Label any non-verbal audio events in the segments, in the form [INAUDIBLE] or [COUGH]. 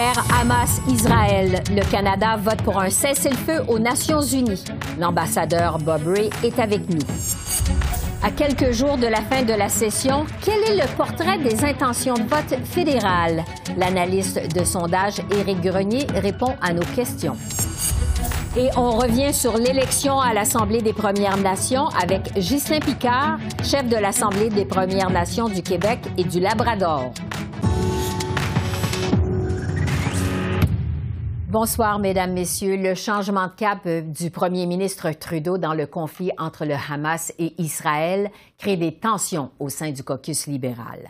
Guerre Hamas-Israël. Le Canada vote pour un cessez-le-feu aux Nations unies. L'ambassadeur Bob Ray est avec nous. À quelques jours de la fin de la session, quel est le portrait des intentions de vote fédérales? L'analyste de sondage Éric Grenier répond à nos questions. Et on revient sur l'élection à l'Assemblée des Premières Nations avec Ghislain Picard, chef de l'Assemblée des Premières Nations du Québec et du Labrador. Bonsoir, Mesdames, Messieurs. Le changement de cap euh, du premier ministre Trudeau dans le conflit entre le Hamas et Israël crée des tensions au sein du caucus libéral.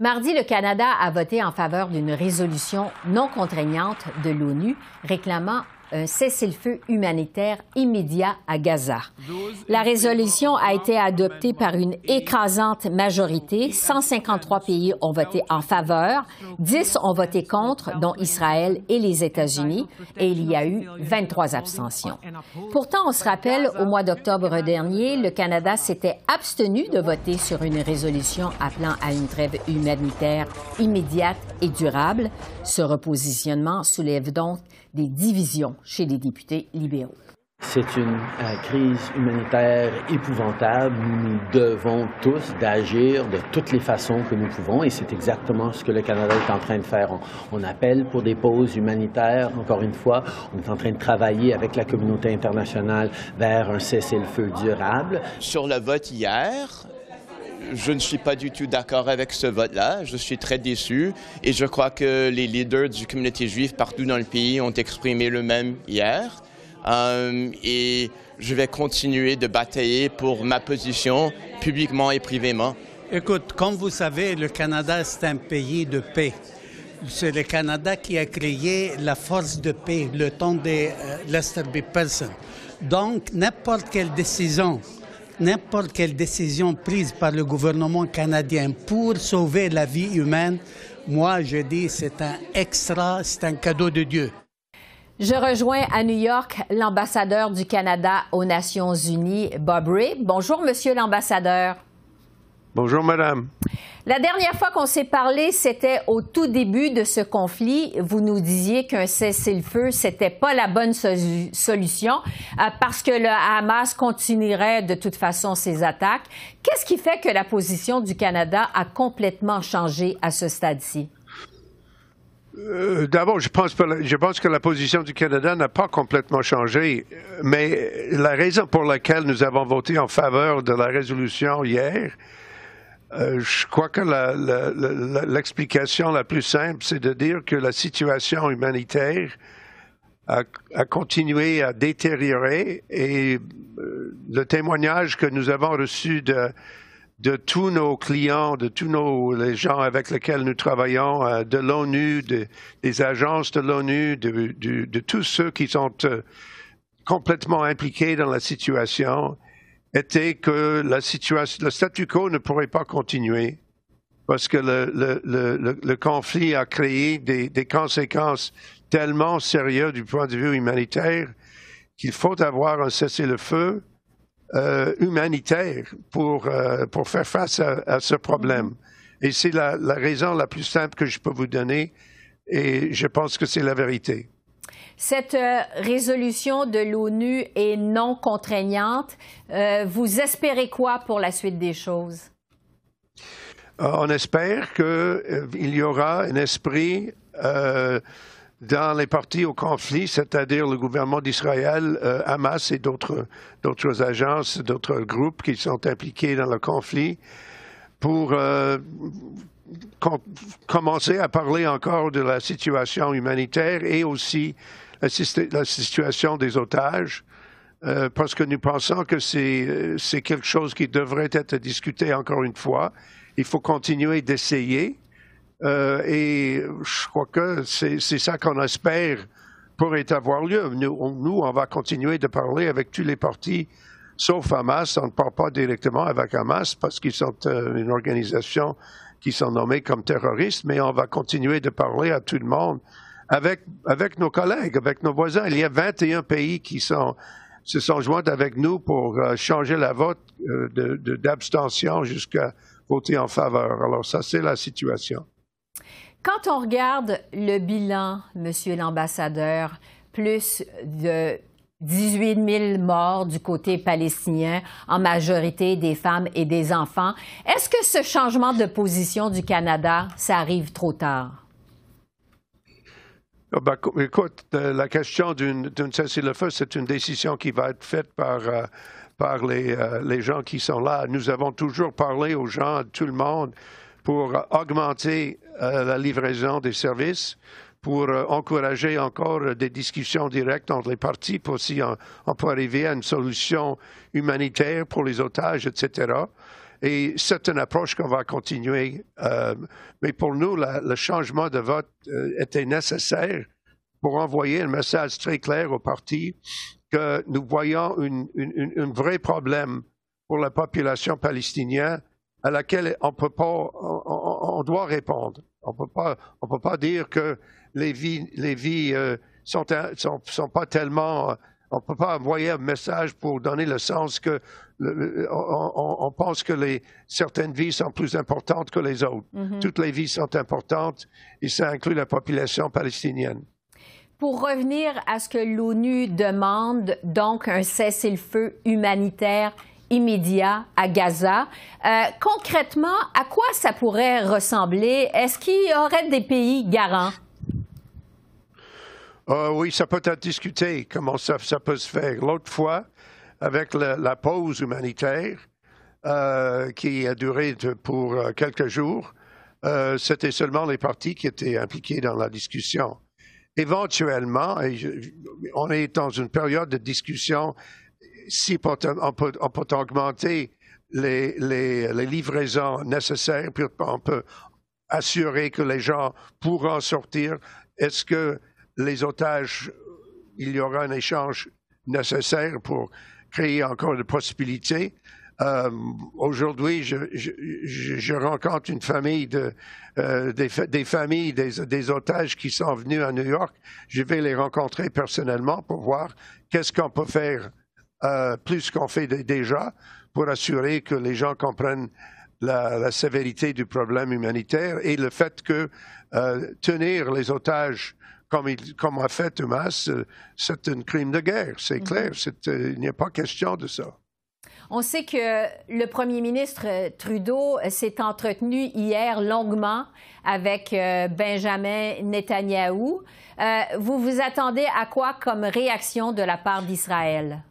Mardi, le Canada a voté en faveur d'une résolution non contraignante de l'ONU réclamant un cessez-le-feu humanitaire immédiat à Gaza. La résolution a été adoptée par une écrasante majorité. 153 pays ont voté en faveur, 10 ont voté contre, dont Israël et les États-Unis, et il y a eu 23 abstentions. Pourtant, on se rappelle, au mois d'octobre dernier, le Canada s'était abstenu de voter sur une résolution appelant à une trêve humanitaire immédiate et durable. Ce repositionnement soulève donc des divisions chez les députés libéraux. C'est une euh, crise humanitaire épouvantable. Nous devons tous d'agir de toutes les façons que nous pouvons et c'est exactement ce que le Canada est en train de faire. On, on, appelle pour des pauses humanitaires. Encore une fois, on est en train de travailler avec la communauté internationale vers un cessez-le-feu durable. Sur le vote hier, je ne suis pas du tout d'accord avec ce vote-là. Je suis très déçu et je crois que les leaders du communauté juive partout dans le pays ont exprimé le même hier. Euh, et je vais continuer de batailler pour ma position publiquement et privément. Écoute, comme vous savez, le Canada, c'est un pays de paix. C'est le Canada qui a créé la force de paix le temps de euh, Lester B. Pearson. Donc, n'importe quelle décision n'importe quelle décision prise par le gouvernement canadien pour sauver la vie humaine, moi je dis c'est un extra, c'est un cadeau de Dieu. Je rejoins à New York l'ambassadeur du Canada aux Nations Unies, Bob Ray. Bonjour, monsieur l'ambassadeur. Bonjour, madame. La dernière fois qu'on s'est parlé, c'était au tout début de ce conflit. Vous nous disiez qu'un cessez-le-feu, c'était pas la bonne solution euh, parce que le Hamas continuerait de toute façon ses attaques. Qu'est-ce qui fait que la position du Canada a complètement changé à ce stade-ci? Euh, d'abord, je pense, je pense que la position du Canada n'a pas complètement changé, mais la raison pour laquelle nous avons voté en faveur de la résolution hier, euh, je crois que l'explication la, plus simple, c'est de dire que la situation humanitaire a, continué à détériorer et euh, le témoignage que nous avons reçu de, tous nos clients, de tous nos les gens avec lesquels nous travaillons, euh, de l'ONU, des agences de l'ONU, de, tous ceux qui sont complètement impliqués dans la situation, était que la situation, le statu quo ne pourrait pas continuer parce que le, le, le, le conflit a créé des, des, conséquences tellement sérieuses du point de vue humanitaire qu'il faut avoir un cessez-le-feu euh, humanitaire pour, euh, pour faire face à, à ce problème. Et c'est la, la raison la plus simple que je peux vous donner et je pense que c'est la vérité. Cette euh, résolution de l'ONU est non contraignante. Euh, vous espérez quoi pour la suite des choses? Euh, on espère qu'il y aura un esprit dans les parties au conflit, c'est-à-dire le gouvernement d'Israël, Hamas et d'autres agences, d'autres groupes qui sont impliqués dans le conflit, pour commencer à parler encore de la situation humanitaire et aussi la, situation des otages, euh, parce que nous pensons que euh, c'est quelque chose qui devrait être discuté encore une fois. Il faut continuer d'essayer. Euh, et je crois que c'est ça qu'on espère pourrait avoir lieu. Nous, on va continuer de parler avec tous les partis sauf Hamas. On ne parle pas directement avec Hamas parce qu'ils sont une organisation qui sont nommés comme terroristes, mais on va continuer de parler à tout le monde avec, nos collègues, avec nos voisins. Il y a 21 pays qui se sont joints avec nous pour euh, changer la vote euh, d'abstention jusqu'à voter en faveur. Alors ça, c'est la situation. Quand on regarde le bilan, Monsieur l'ambassadeur, plus de 18 000 morts du côté palestinien, en majorité des femmes et des enfants. Est-ce que ce changement de position du Canada, ça arrive trop tard? Ah, ben, écoute, euh, la question d'une cessez-le-feu, c'est une décision qui va être faite par, euh, par les, euh, les, gens qui sont là. Nous avons toujours parlé aux gens, à tout le monde, pour augmenter la livraison des services, pour encourager encore des discussions directes entre les parties pour si on, peut arriver à une solution humanitaire pour les otages, etc. Et c'est une approche qu'on va continuer. Euh, mais pour nous, le changement de vote était nécessaire pour envoyer un message très clair aux partis que nous voyons un vrai problème pour la population palestinienne à laquelle on peut pas, on, doit répondre. On peut pas, on peut pas dire que les vies, les vies euh, sont, pas tellement. On ne peut pas envoyer un message pour donner le sens que on, pense que les, certaines vies sont plus importantes que les autres. Mm-hmm. Toutes les vies sont importantes et ça inclut la population palestinienne. Pour revenir à ce que l'ONU demande, donc un cessez-le-feu humanitaire immédiat à Gaza. Euh, concrètement, à quoi ça pourrait ressembler? Est-ce qu'il y aurait des pays garants? Euh, oui, ça peut être discuté, comment ça, peut se faire. L'autre fois, avec la, pause humanitaire, euh, qui a duré pour euh, quelques jours, c'était seulement les partis qui étaient impliqués dans la discussion. Éventuellement, on est dans une période de discussion, si on peut, augmenter les, livraisons nécessaires, puis on peut assurer que les gens pourront sortir. Est-ce que les otages, il y aura un échange nécessaire pour créer encore des possibilités. Euh, Aujourd'hui, je, rencontre une famille de euh, des, familles des, otages qui sont venus à New York. Je vais les rencontrer personnellement pour voir qu'est-ce qu'on peut faire euh, plus qu'on fait déjà pour assurer que les gens comprennent la, sévérité du problème humanitaire et le fait que tenir les otages comme, il, comme a fait Thomas, euh, c'est un crime de guerre, c'est mhm. clair. Euh, il n'y a pas question de ça. On sait que le premier ministre euh, Trudeau s'est entretenu hier longuement avec Benjamin Netanyahou. vous vous attendez à quoi comme réaction de la part d'Israël?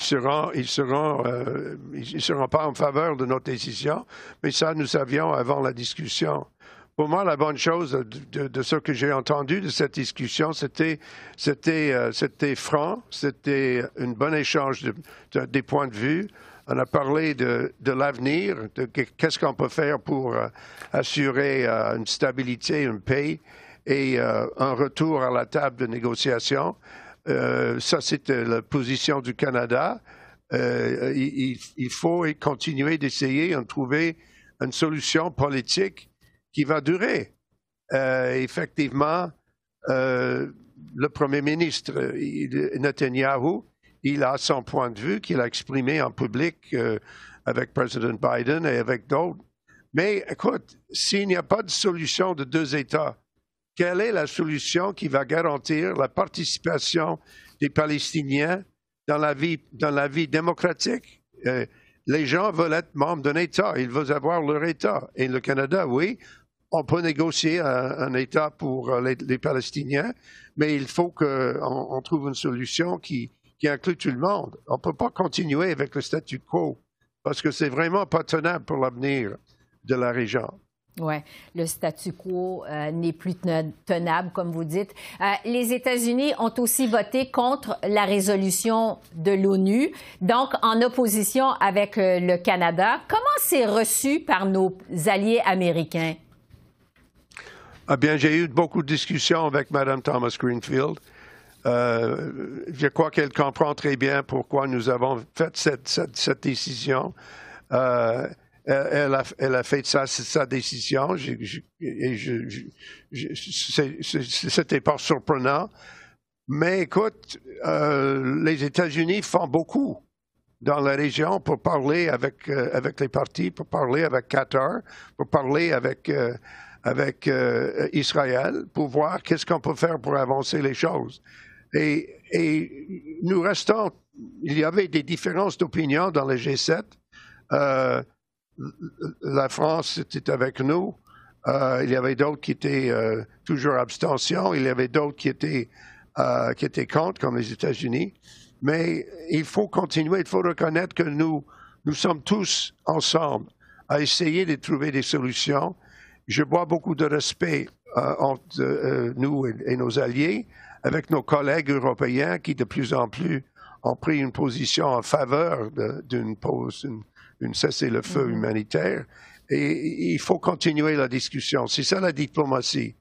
Seront, ils seront pas en faveur de notre décision, mais ça, nous savions avant la discussion. Pour moi, la bonne chose de, ce que j'ai entendu de cette discussion, c'était c'était euh, c'était franc, c'était un bon échange de, des points de vue. On a parlé de, de l'avenir, de qu'est-ce qu'on peut faire pour euh, assurer euh, une stabilité, une paix et un retour à la table de négociation. ça, c'était la position du Canada. Il, il, faut continuer d'essayer de trouver une solution politique qui va durer. Euh, effectivement, euh, le Premier ministre Netanyahu, il a son point de vue qu'il a exprimé en public euh, avec Président Biden et avec d'autres. Mais écoute, s'il n'y a pas de solution de deux États, quelle est la solution qui va garantir la participation des Palestiniens dans la vie, dans la vie démocratique? les gens veulent être membres d'un État, ils veulent avoir leur État. Et le Canada, oui, on peut négocier un, État pour euh, les, Palestiniens, mais il faut qu'on trouve une solution qui, inclut tout le monde. On ne peut pas continuer avec le statu quo parce que c'est vraiment pas tenable pour l'avenir de la région. Oui, le statu quo euh, n'est plus tenable, comme vous dites. Euh, les États-Unis ont aussi voté contre la résolution de l'ONU, donc en opposition avec le Canada. Comment c'est reçu par nos alliés américains? Ah bien, j'ai eu beaucoup de discussions avec Mme Thomas Greenfield. je crois qu'elle comprend très bien pourquoi nous avons fait cette, décision. Elle a, elle, a, fait sa décision. C'était pas surprenant. Mais écoute, euh, les États-Unis font beaucoup dans la région pour parler avec, euh, avec les partis, pour parler avec Qatar, pour parler avec, euh, avec Israël, pour voir qu'est-ce qu'on peut faire pour avancer les choses. Et, nous restons, il y avait des différences d'opinion dans le G7. la France était avec nous. il y avait d'autres qui étaient toujours abstention. Il y avait d'autres qui étaient euh, qui étaient contre, comme les États-Unis. Mais il faut continuer, il faut reconnaître que nous, nous sommes tous ensemble à essayer de trouver des solutions. Je vois beaucoup de respect euh, entre euh, nous et, nos alliés, avec nos collègues européens qui de plus en plus ont pris une position en faveur d'une pause, d'une cessez-le-feu mm-hmm. humanitaire. Et il faut continuer la discussion. C'est ça la diplomatie.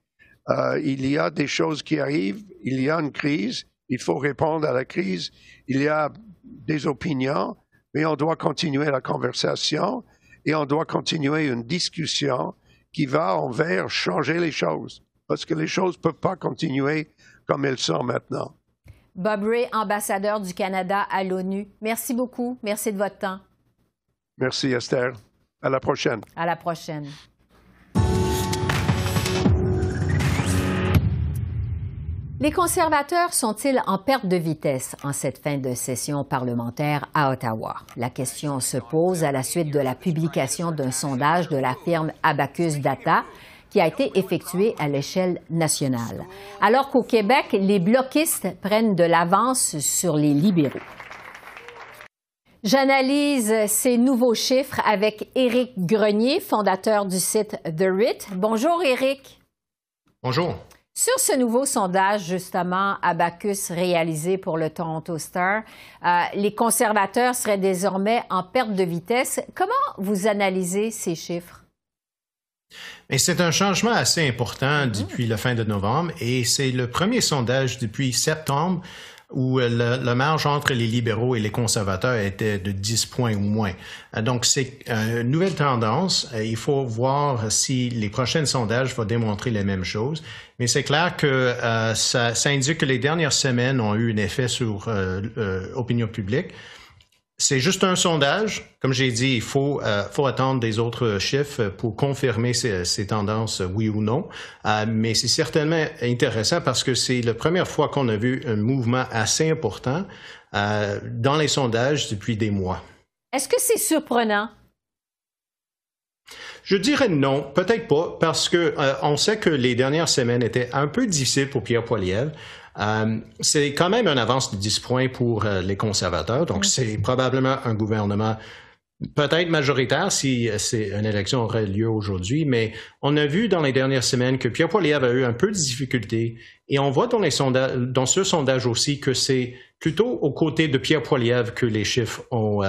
Euh, il y a des choses qui arrivent, il y a une crise, il faut répondre à la crise, il y a des opinions, mais on doit continuer la conversation et on doit continuer une discussion qui va envers changer les choses, parce que les choses ne peuvent pas continuer comme elles sont maintenant. Bob Ray, ambassadeur du Canada à l'ONU, merci beaucoup. Merci de votre temps. Merci, Esther. À la prochaine. À la prochaine. Les conservateurs sont-ils en perte de vitesse en cette fin de session parlementaire à Ottawa? La question se pose à la suite de la publication d'un sondage de la firme Abacus Data qui a été effectué à l'échelle nationale. Alors qu'au Québec, les bloquistes prennent de l'avance sur les libéraux. J'analyse ces nouveaux chiffres avec Éric Grenier, fondateur du site The RIT. Bonjour Éric. Bonjour. Sur ce nouveau sondage, justement, Abacus réalisé pour le Toronto Star, euh, les conservateurs seraient désormais en perte de vitesse. Comment vous analysez ces chiffres? C'est un changement assez important mm-hmm. depuis la fin de novembre et c'est le premier sondage depuis septembre où euh, la marge entre les libéraux et les conservateurs était de 10 points ou moins. Euh, donc, c'est une nouvelle tendance. Euh, il faut voir si les prochains sondages vont démontrer les mêmes choses. Mais c'est clair que ça, indique que les dernières semaines ont eu un effet sur l'opinion publique. C'est juste un sondage. Comme j'ai dit, il faut, euh, faut attendre des autres chiffres pour confirmer ces, ces tendances, oui ou non. Euh, mais c'est certainement intéressant parce que c'est la première fois qu'on a vu un mouvement assez important euh, dans les sondages depuis des mois. Est-ce que c'est surprenant? Je dirais non, peut-être pas, parce que euh, on sait que les dernières semaines étaient un peu difficiles pour Pierre Poilievre. Euh, c'est quand même un avance de 10 points pour euh, les conservateurs, donc c'est probablement un gouvernement peut-être majoritaire si c'est une élection aurait lieu aujourd'hui, mais on a vu dans les dernières semaines que Pierre Poilievre a eu un peu de difficultés et on voit dans, les sondages, dans ce sondage aussi que c'est plutôt aux côtés de Pierre Poilievre que les chiffres ont,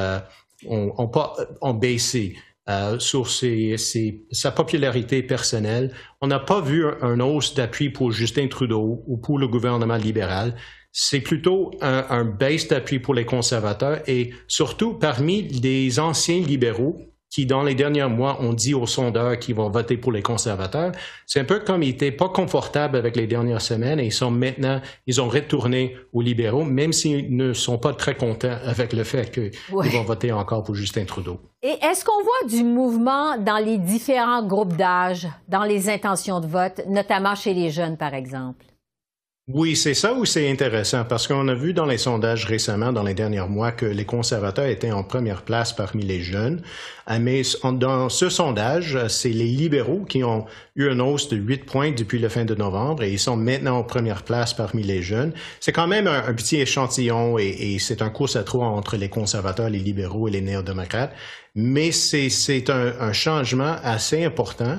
ont, ont, pas, ont baissé. Euh, sur sa popularité personnelle. On n'a pas vu un, hausse d'appui pour Justin Trudeau ou pour le gouvernement libéral. C'est plutôt un, un baisse d'appui pour les conservateurs et surtout parmi les anciens libéraux qui, dans les derniers mois, ont dit aux sondeurs qu'ils vont voter pour les conservateurs. C'est un peu comme ils n'étaient pas confortables avec les dernières semaines et ils sont maintenant, ils ont retourné aux libéraux, même s'ils ne sont pas très contents avec le fait qu'ils vont voter encore pour Justin Trudeau. Et est-ce qu'on voit du mouvement dans les différents groupes d'âge, dans les intentions de vote, notamment chez les jeunes, par exemple? Oui, c'est ça où c'est intéressant? Parce qu'on a vu dans les sondages récemment, dans les derniers mois, que les conservateurs étaient en première place parmi les jeunes. Euh, mais dans ce sondage, c'est les libéraux qui ont eu une hausse de 8 points depuis le fin de novembre et ils sont maintenant en première place parmi les jeunes. C'est quand même un, petit échantillon et, c'est un course à trois entre les conservateurs, les libéraux et les néo-démocrates. Mais c'est un changement assez important.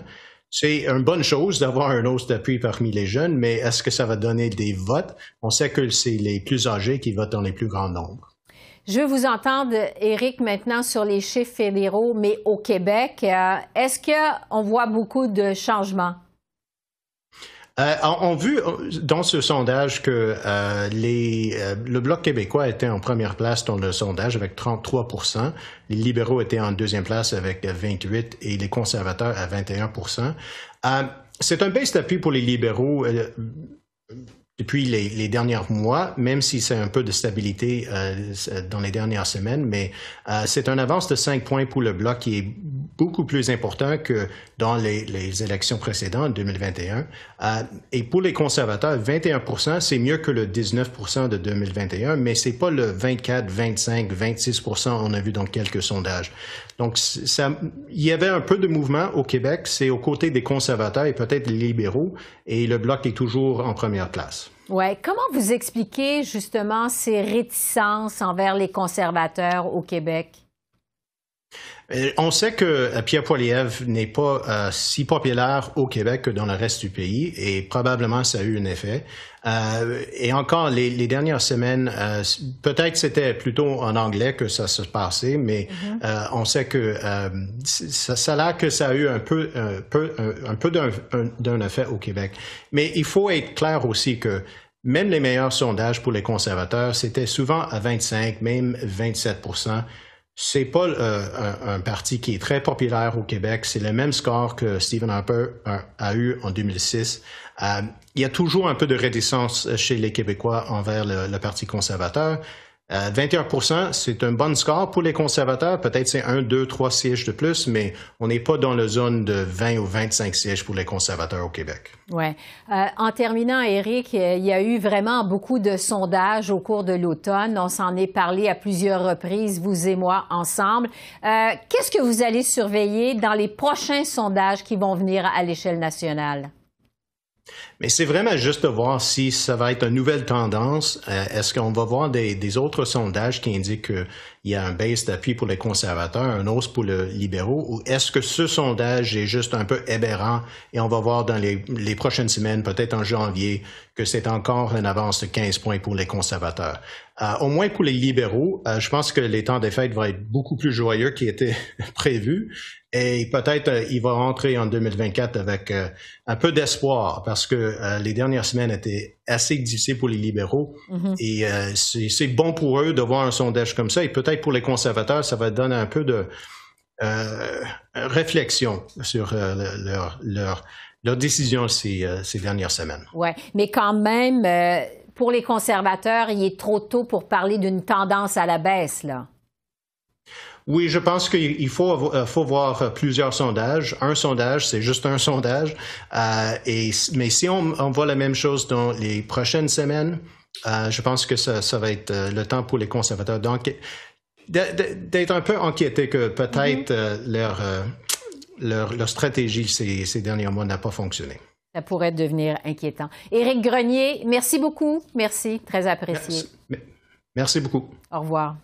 C'est une bonne chose d'avoir un hausse d'appui parmi les jeunes, mais est-ce que ça va donner des votes? On sait que c'est les plus âgés qui votent dans les plus grands nombres. Je veux vous entendre, Éric, maintenant sur les chiffres fédéraux, mais au Québec. Euh, est-ce qu'on voit beaucoup de changements? Euh, on, a vu dans ce sondage que euh, les, euh, le Bloc québécois était en première place dans le sondage avec 33% Les libéraux étaient en deuxième place avec 28 et les conservateurs à 21% C'est un baisse d'appui pour les libéraux depuis les, derniers mois, même si c'est un peu de stabilité euh, dans les dernières semaines, mais euh, c'est un avance de 5 points pour le bloc qui est beaucoup plus important que dans les, les élections précédentes, 2021. Euh, et pour les conservateurs, 21% c'est mieux que le 19% de 2021, mais c'est pas le 24, 25, 26% on a vu dans quelques sondages. Donc, ça, il y avait un peu de mouvement au Québec, c'est aux côtés des conservateurs et peut-être les libéraux, et le bloc est toujours en première place. Ouais. Comment vous expliquez justement ces réticences envers les conservateurs au Québec? Euh, on sait que euh, Pierre Poilievre n'est pas euh, si populaire au Québec que dans le reste du pays et probablement ça a eu un effet. et encore, les, dernières semaines, peut-être c'était plutôt en anglais que ça se passait, mais mm-hmm. on sait que ça, ça a l'air que ça a eu un peu, un peu, un peu d'un effet au Québec. Mais il faut être clair aussi que même les meilleurs sondages pour les conservateurs, c'était souvent à 25, même 27 c'est pas euh, un, parti qui est très populaire au Québec. C'est le même score que Stephen Harper a, eu en 2006. Euh, il y a toujours un peu de réticence chez les Québécois envers le Parti conservateur. 21% euh, c'est un bon score pour les conservateurs. Peut-être c'est un, deux, trois sièges de plus, mais on n'est pas dans la zone de 20 ou 25 sièges pour les conservateurs au Québec. Oui. Euh, en terminant, Eric, il y a eu vraiment beaucoup de sondages au cours de l'automne. On s'en est parlé à plusieurs reprises, vous et moi, ensemble. Euh, qu'est-ce que vous allez surveiller dans les prochains sondages qui vont venir à l'échelle nationale? Mais c'est vraiment juste de voir si ça va être une nouvelle tendance. Euh, est-ce qu'on va voir des, autres sondages qui indiquent qu'il y a un baisse d'appui pour les conservateurs, un hausse pour les libéraux, ou est-ce que ce sondage est juste un peu aberrant et on va voir dans les, prochaines semaines, peut-être en janvier, que c'est encore une avance de 15 points pour les conservateurs? Euh, au moins pour les libéraux, euh, je pense que les temps des fêtes vont être beaucoup plus joyeux qu'ils étaient [LAUGHS] prévus. Et peut-être euh, il va rentrer en 2024 avec un peu d'espoir parce que les dernières semaines étaient assez difficiles pour les libéraux. Mm-hmm. Et c'est bon pour eux de voir un sondage comme ça. Et peut-être pour les conservateurs, ça va donner un peu de réflexion sur leur, leur, leur décision ces, ces dernières semaines. Oui, mais quand même pour les conservateurs, il est trop tôt pour parler d'une tendance à la baisse, là. Oui, je pense qu'il faut, euh, faut voir euh, plusieurs sondages. Un sondage, c'est juste un sondage. Euh, et, mais si on, voit la même chose dans les prochaines semaines, je pense que ça, ça, va être le temps pour les conservateurs d'être un peu inquiétés que peut-être mm-hmm. leur, leur, leur, stratégie ces, ces derniers mois n'a pas fonctionné ça pourrait devenir inquiétant. Éric Grenier, merci beaucoup. Merci, très apprécié. Merci, beaucoup. Au revoir.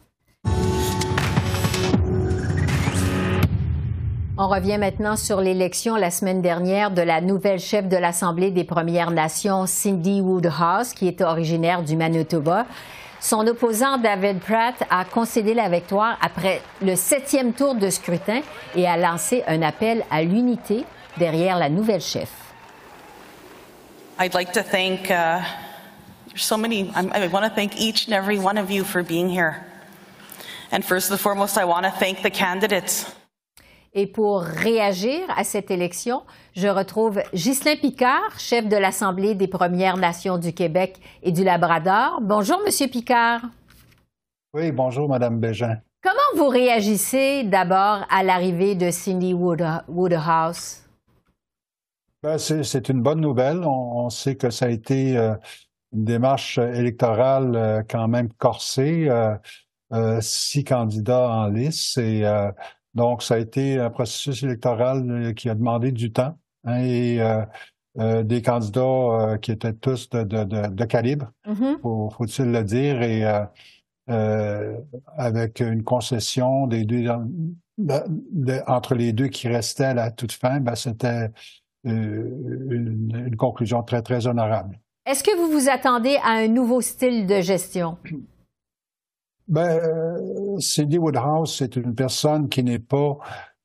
On revient maintenant sur l'élection la semaine dernière de la nouvelle chef de l'Assemblée des Premières Nations, Cindy Woodhouse, qui est originaire du Manitoba. Son opposant David Pratt a concédé la victoire après le septième tour de scrutin et a lancé un appel à l'unité derrière la nouvelle chef. I'd like to thank uh, so many, I want to thank each and every one of you for being here. And first and foremost, I want to thank the candidates. Et pour réagir à cette élection, je retrouve Ghislain Picard, chef de l'Assemblée des Premières Nations du Québec et du Labrador. Bonjour, Monsieur Picard. Oui, bonjour, Madame Bégin. Comment vous réagissez d'abord à l'arrivée de Cindy Woodhouse? Ben, c'est une bonne nouvelle. On, sait que ça a été euh, une démarche électorale euh, quand même corsée, euh, six candidats en lice. Et donc, ça a été un processus électoral qui a demandé du temps hein, et des candidats qui étaient tous de, de, de, calibre, mm-hmm. faut-il le dire, et avec une concession des deux, entre les deux qui restaient à la toute fin, ben, c'était euh, une, conclusion très, très honorable. Est-ce que vous vous attendez à un nouveau style de gestion? [CLEARS THROAT] Ben, euh, Cindy Woodhouse, c'est une personne qui n'est pas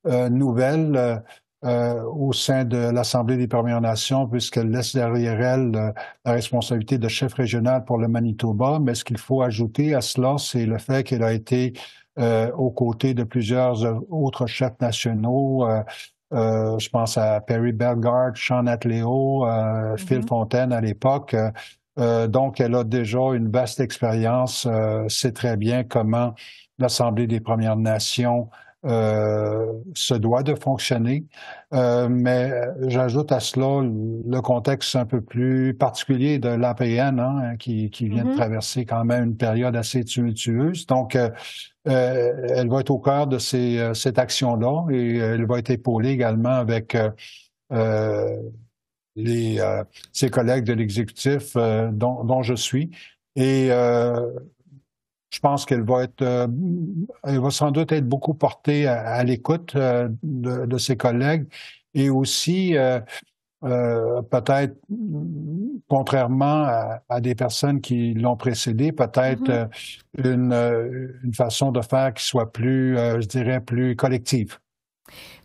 euh, nouvelle. euh, au sein de l'Assemblée des Premières Nations, puisqu'elle laisse derrière elle euh, la responsabilité de chef régional pour le Manitoba. Mais ce qu'il faut ajouter à cela, c'est le fait qu'elle a été euh, aux côtés de plusieurs autres chefs nationaux. je pense à Perry Bellegarde, Sean Atleo, Phil mm-hmm. Fontaine à l'époque. Donc, elle a déjà une vaste expérience, sait très bien comment l'Assemblée des Premières Nations euh, se doit de fonctionner. Euh, mais j'ajoute à cela le contexte un peu plus particulier de l'APN, hein, qui, qui, vient de mm-hmm. traverser quand même une période assez tumultueuse. Donc, euh, elle va être au cœur de ces, cette action-là et elle va être épaulée également avec les, ses collègues de l'exécutif dont, dont, je suis. Et je pense qu'elle va être, euh, elle va sans doute être beaucoup portée à, l'écoute euh, de, ses collègues et aussi euh, peut-être, contrairement à, des personnes qui l'ont précédé, peut-être mm-hmm. une, une, façon de faire qui soit plus, je dirais, plus collective.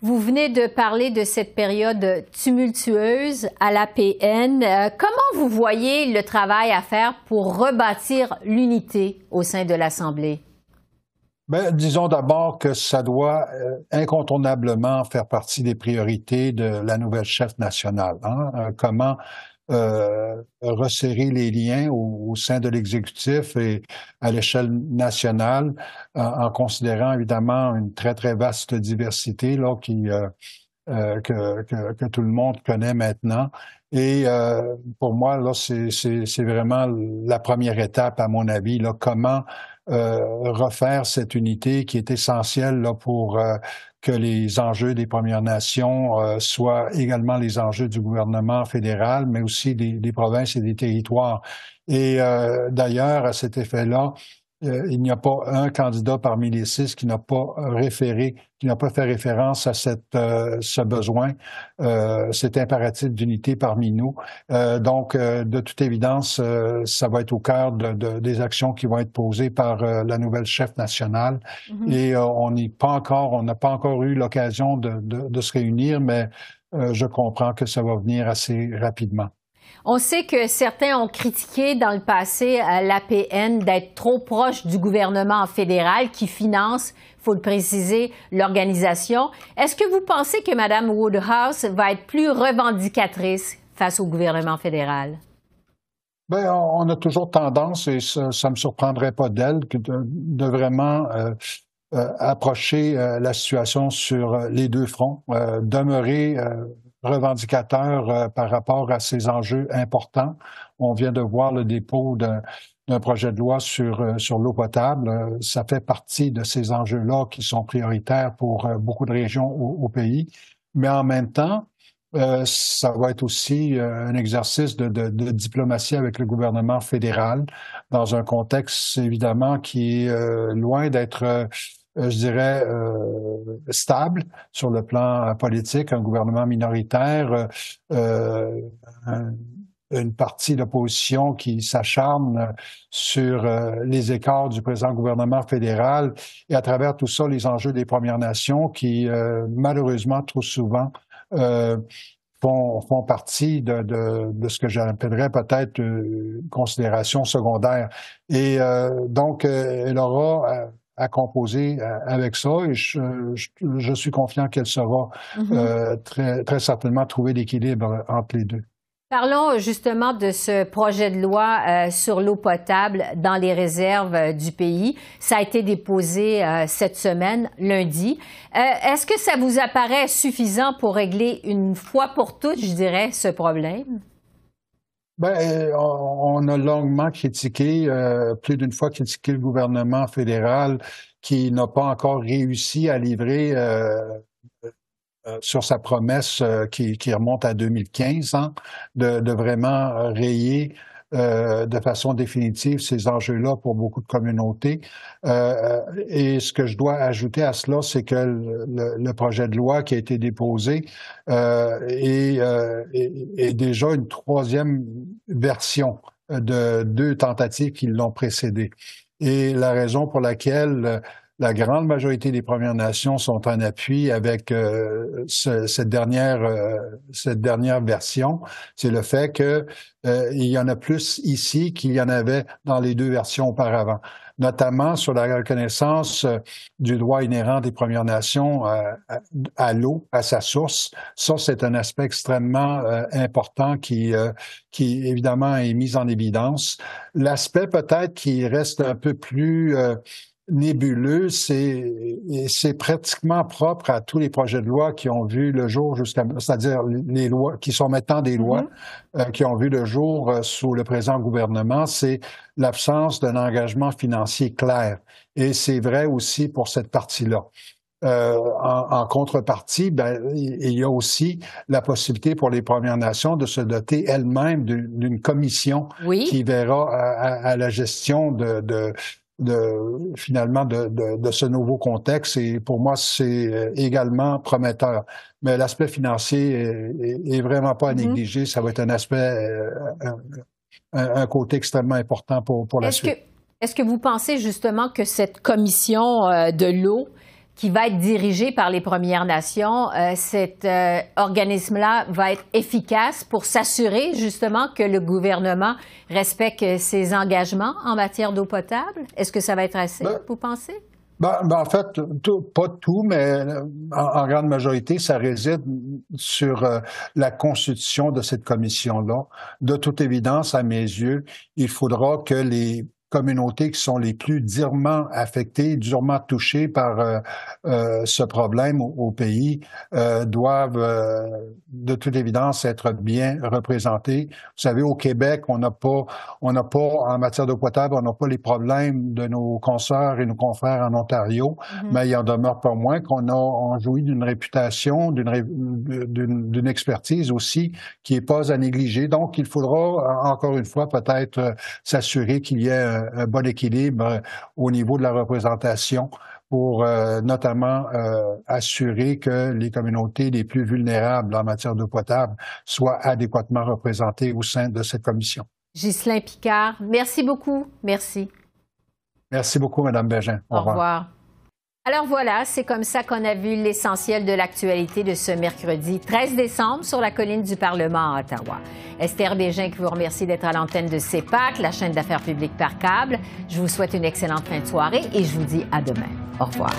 Vous venez de parler de cette période tumultueuse à l'APN. Euh, comment vous voyez le travail à faire pour rebâtir l'unité au sein de l'Assemblée? Ben, disons d'abord que ça doit euh, incontournablement faire partie des priorités de la nouvelle chef nationale. Hein. Euh, comment euh, resserrer les liens au, sein de l'exécutif et à l'échelle nationale, en, considérant évidemment une très très vaste diversité là qui euh, euh, que, que, que, tout le monde connaît maintenant. Et pour moi, là, c'est vraiment la première étape, à mon avis, là, comment refaire cette unité qui est essentielle là, pour que les enjeux des Premières Nations euh, soient également les enjeux du gouvernement fédéral, mais aussi des, des provinces et des territoires. Et euh, d'ailleurs, à cet effet-là, euh, il n'y a pas un candidat parmi les six qui n'a pas référé, qui n'a pas fait référence à cette, euh, ce besoin, euh, cet impératif d'unité parmi nous. donc, de toute évidence, ça va être au cœur de, des actions qui vont être posées par la nouvelle chef nationale. Mm-hmm. Et on n'est pas encore, on n'a pas encore eu l'occasion de, de, se réunir, mais je comprends que ça va venir assez rapidement. On sait que certains ont critiqué dans le passé euh, l'APN d'être trop proche du gouvernement fédéral qui finance, faut le préciser, l'organisation. Est-ce que vous pensez que Mme Woodhouse va être plus revendicatrice face au gouvernement fédéral? Bien, on a toujours tendance, et ça ne me surprendrait pas d'elle, de, vraiment euh, euh, approcher la situation sur les deux fronts, demeurer revendicateur euh, par rapport à ces enjeux importants. On vient de voir le dépôt d'un projet de loi sur, euh, sur l'eau potable. Euh, ça fait partie de ces enjeux-là qui sont prioritaires pour beaucoup de régions au, pays. Mais en même temps, ça va être aussi un exercice de, de, de, diplomatie avec le gouvernement fédéral dans un contexte évidemment qui est loin d'être euh, je dirais, euh, stable sur le plan politique, un gouvernement minoritaire, euh, une partie de l'opposition qui s'acharne sur les écarts du présent gouvernement fédéral et à travers tout ça, les enjeux des Premières Nations qui, malheureusement, trop souvent, Font, font, partie de, de, de ce que j'appellerais peut-être une considération secondaire. Et donc, elle aura à composer euh, avec ça et je, je, suis confiant qu'elle saura mm-hmm. euh, très, très certainement trouver l'équilibre entre les deux. Parlons justement de ce projet de loi euh, sur l'eau potable dans les réserves du pays. Ça a été déposé cette semaine, lundi. Est-ce que ça vous apparaît suffisant pour régler une fois pour toutes, je dirais, ce problème? Ben, euh, on a longuement critiqué, euh, plus d'une fois critiqué le gouvernement fédéral qui n'a pas encore réussi à livrer euh, sur sa promesse qui, remonte à 2015, hein, de, de, vraiment rayer euh, de façon définitive ces enjeux-là pour beaucoup de communautés. Euh, et ce que je dois ajouter à cela, c'est que le, projet de loi qui a été déposé euh, est, est, déjà une troisième version de deux tentatives qui l'ont précédé. Et la raison pour laquelle la grande majorité des Premières Nations sont en appui avec euh, cette dernière euh, cette dernière version. C'est le fait que euh, il y en a plus ici qu'il y en avait dans les deux versions auparavant notamment sur la reconnaissance du droit inhérent des Premières Nations à, à, l'eau, à sa source. Ça, c'est un aspect extrêmement important qui, qui, évidemment, est mis en évidence. L'aspect peut-être qui reste un peu plus nébuleux, c'est c'est pratiquement propre à tous les projets de loi qui ont vu le jour jusqu'à, c'est-à-dire les lois qui sont maintenant des lois mm-hmm. euh, qui ont vu le jour euh, sous le présent gouvernement, c'est l'absence d'un engagement financier clair. Et c'est vrai aussi pour cette partie-là. Euh, en, contrepartie, ben, il y a aussi la possibilité pour les Premières Nations de se doter elles-mêmes d'une commission qui verra à, la gestion de, de, de finalement de, de, ce nouveau contexte et pour moi c'est euh, également prometteur. Mais l'aspect financier est, vraiment pas à mm-hmm. négliger. Ça va être un aspect, euh, un, côté extrêmement important pour, pour la suite. Est-ce que vous pensez justement que cette commission euh, de l'eau qui va être dirigé par les Premières Nations, euh, cet euh, organisme-là va être efficace pour s'assurer justement que le gouvernement respecte ses engagements en matière d'eau potable? Est-ce que ça va être assez, ben, vous pensez? Ben, ben en fait, pas tout, mais euh, en, grande majorité, ça réside sur la constitution de cette commission-là. De toute évidence, à mes yeux, il faudra que les communautés qui sont les plus durement affectées, durement touchées par euh, euh, ce problème au, pays euh, doivent de toute évidence être bien représentées. Vous savez, au Québec, on n'a pas, on n'a pas en matière d'eau potable, on n'a pas les problèmes de nos consoeurs et nos confrères en Ontario, mm-hmm. mais il en demeure pas moins qu'on a on jouit d'une réputation, d'une expertise aussi qui est pas à négliger. Donc, il faudra encore une fois peut-être s'assurer qu'il y ait un, bon équilibre euh, au niveau de la représentation pour euh, notamment euh, assurer que les communautés les plus vulnérables en matière d'eau potable soient adéquatement représentées au sein de cette commission. Ghislain Picard, merci beaucoup. Merci. Merci beaucoup, Mme Bégin. Au, revoir. Alors voilà, c'est comme ça qu'on a vu l'essentiel de l'actualité de ce mercredi 13 décembre sur la colline du Parlement à Ottawa. Esther Bégin qui vous remercie d'être à l'antenne de CEPAC, la chaîne d'affaires publiques par câble. Je vous souhaite une excellente fin de soirée et je vous dis à demain. Au revoir.